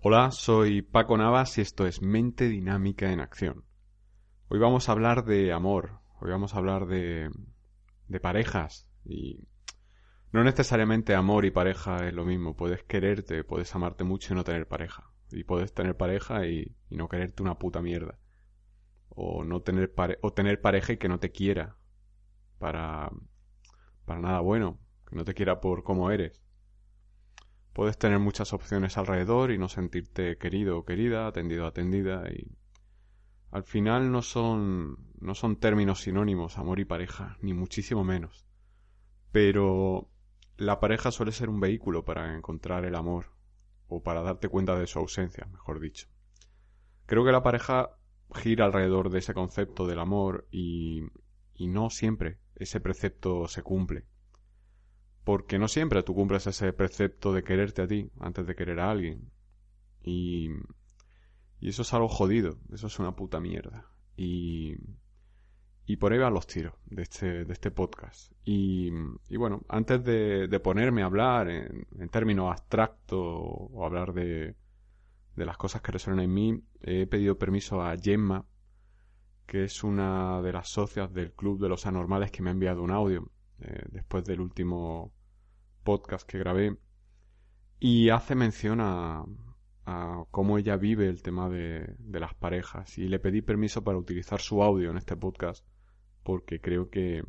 Hola, soy Paco Navas y esto es Mente Dinámica en Acción. Hoy vamos a hablar de amor, hoy vamos a hablar de, de parejas y no necesariamente amor y pareja es lo mismo. Puedes quererte, puedes amarte mucho y no tener pareja. Y puedes tener pareja y, no quererte una puta mierda. O no tener o tener pareja y que no te quiera para, para nada bueno, que no te quiera por cómo eres. Puedes tener muchas opciones alrededor y no sentirte querido o querida, atendido o atendida y al final no son no son términos sinónimos amor y pareja, ni muchísimo menos. Pero la pareja suele ser un vehículo para encontrar el amor o para darte cuenta de su ausencia, mejor dicho. Creo que la pareja gira alrededor de ese concepto del amor y, y no siempre ese precepto se cumple porque no siempre tú cumples ese precepto de quererte a ti antes de querer a alguien. Y, y eso es algo jodido, eso es una puta mierda. Y, y por ahí van los tiros de este, de este podcast. Y, y bueno, antes de, ponerme a hablar en, en términos abstractos o hablar de, de las cosas que resuenan en mí, he pedido permiso a Gemma, que es una de las socias del Club de los Anormales que me ha enviado un audio eh, después del último podcast que grabé y hace mención a, cómo ella vive el tema de, de, las parejas y le pedí permiso para utilizar su audio en este podcast porque creo que,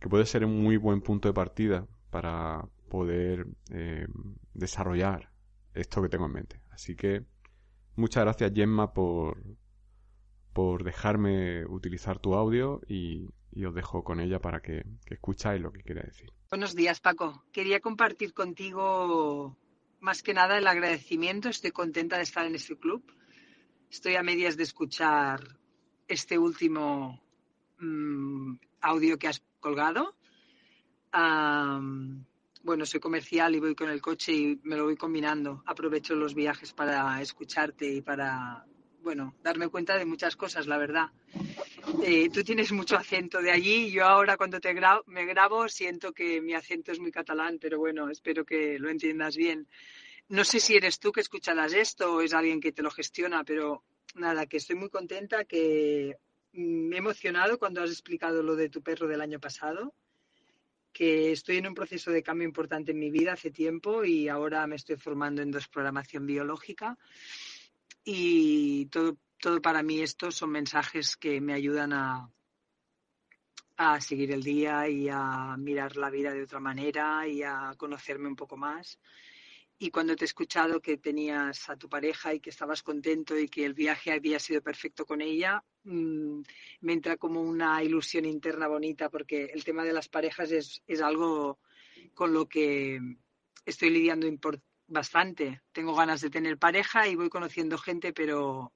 que puede ser un muy buen punto de partida para poder eh, desarrollar esto que tengo en mente. Así que muchas gracias Gemma por, por dejarme utilizar tu audio y, y os dejo con ella para que, que escucháis lo que quiere decir. Buenos días, Paco. Quería compartir contigo más que nada el agradecimiento. Estoy contenta de estar en este club. Estoy a medias de escuchar este último mmm, audio que has colgado. Um, bueno, soy comercial y voy con el coche y me lo voy combinando. Aprovecho los viajes para escucharte y para, bueno, darme cuenta de muchas cosas, la verdad. Eh, tú tienes mucho acento de allí. Yo ahora cuando te gra me grabo siento que mi acento es muy catalán, pero bueno, espero que lo entiendas bien. No sé si eres tú que escucharás esto o es alguien que te lo gestiona, pero nada, que estoy muy contenta, que me he emocionado cuando has explicado lo de tu perro del año pasado, que estoy en un proceso de cambio importante en mi vida hace tiempo y ahora me estoy formando en desprogramación biológica y todo todo para mí estos son mensajes que me ayudan a, a seguir el día y a mirar la vida de otra manera y a conocerme un poco más. Y cuando te he escuchado que tenías a tu pareja y que estabas contento y que el viaje había sido perfecto con ella, mmm, me entra como una ilusión interna bonita porque el tema de las parejas es, es algo con lo que estoy lidiando bastante. Tengo ganas de tener pareja y voy conociendo gente, pero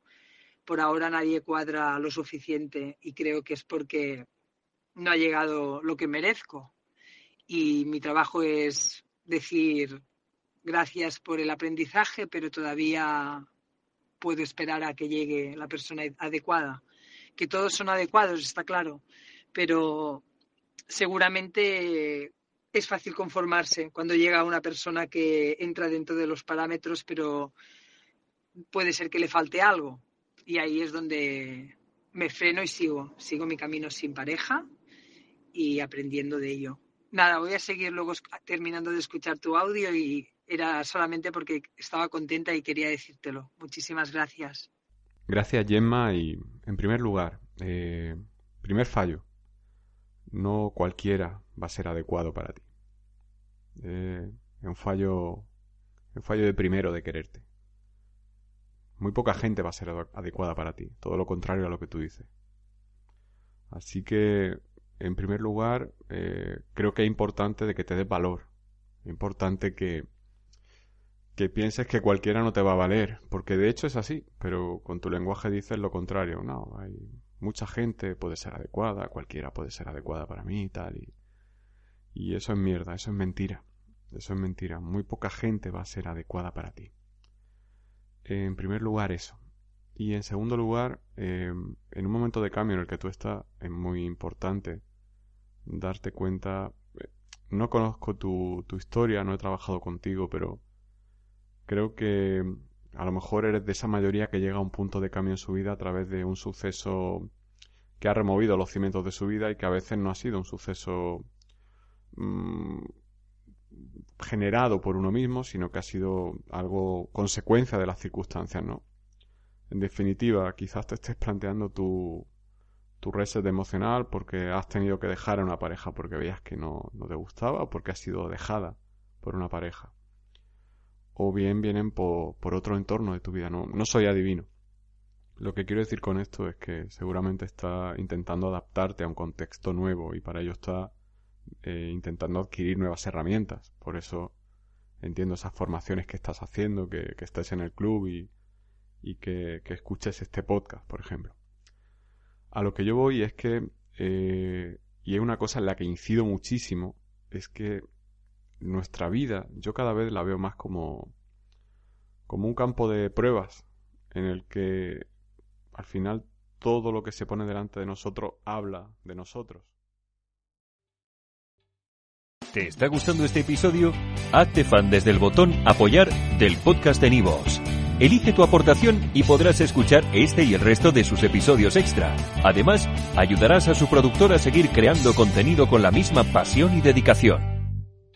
por ahora nadie cuadra lo suficiente y creo que es porque no ha llegado lo que merezco. Y mi trabajo es decir gracias por el aprendizaje, pero todavía puedo esperar a que llegue la persona adecuada. Que todos son adecuados, está claro, pero seguramente es fácil conformarse cuando llega una persona que entra dentro de los parámetros, pero puede ser que le falte algo y ahí es donde me freno y sigo, sigo mi camino sin pareja y aprendiendo de ello. Nada, voy a seguir luego terminando de escuchar tu audio y era solamente porque estaba contenta y quería decírtelo. Muchísimas gracias. Gracias, Gemma. Y en primer lugar, eh, primer fallo. No cualquiera va a ser adecuado para ti. Eh, es un fallo, un fallo de primero de quererte muy poca gente va a ser adecuada para ti, todo lo contrario a lo que tú dices. Así que, en primer lugar, eh, creo que es importante de que te des valor. Es importante que, que pienses que cualquiera no te va a valer, porque de hecho es así, pero con tu lenguaje dices lo contrario. No, hay mucha gente puede ser adecuada, cualquiera puede ser adecuada para mí y tal. Y, y eso es mierda, eso es mentira. Eso es mentira. Muy poca gente va a ser adecuada para ti. En primer lugar, eso. Y en segundo lugar, eh, en un momento de cambio en el que tú estás, es muy importante darte cuenta. Eh, no conozco tu, tu historia, no he trabajado contigo, pero creo que a lo mejor eres de esa mayoría que llega a un punto de cambio en su vida a través de un suceso que ha removido los cimientos de su vida y que a veces no ha sido un suceso mm, generado por uno mismo, sino que ha sido algo consecuencia de las circunstancias, ¿no? En definitiva, quizás te estés planteando tu, tu reset emocional porque has tenido que dejar a una pareja porque veías que no, no te gustaba o porque has sido dejada por una pareja. O bien vienen por, por otro entorno de tu vida. No, no soy adivino. Lo que quiero decir con esto es que seguramente está intentando adaptarte a un contexto nuevo y para ello está eh, intentando adquirir nuevas herramientas. Por eso entiendo esas formaciones que estás haciendo, que, que estés en el club y, y que, que, escuches este podcast, por ejemplo. A lo que yo voy es que, eh, y es una cosa en la que incido muchísimo, es que nuestra vida, yo cada vez la veo más como, como un campo de pruebas en el que al final todo lo que se pone delante de nosotros habla de nosotros. ¿Te está gustando este episodio? Hazte fan desde el botón apoyar del podcast de Nivos. Elige tu aportación y podrás escuchar este y el resto de sus episodios extra. Además, ayudarás a su productor a seguir creando contenido con la misma pasión y dedicación.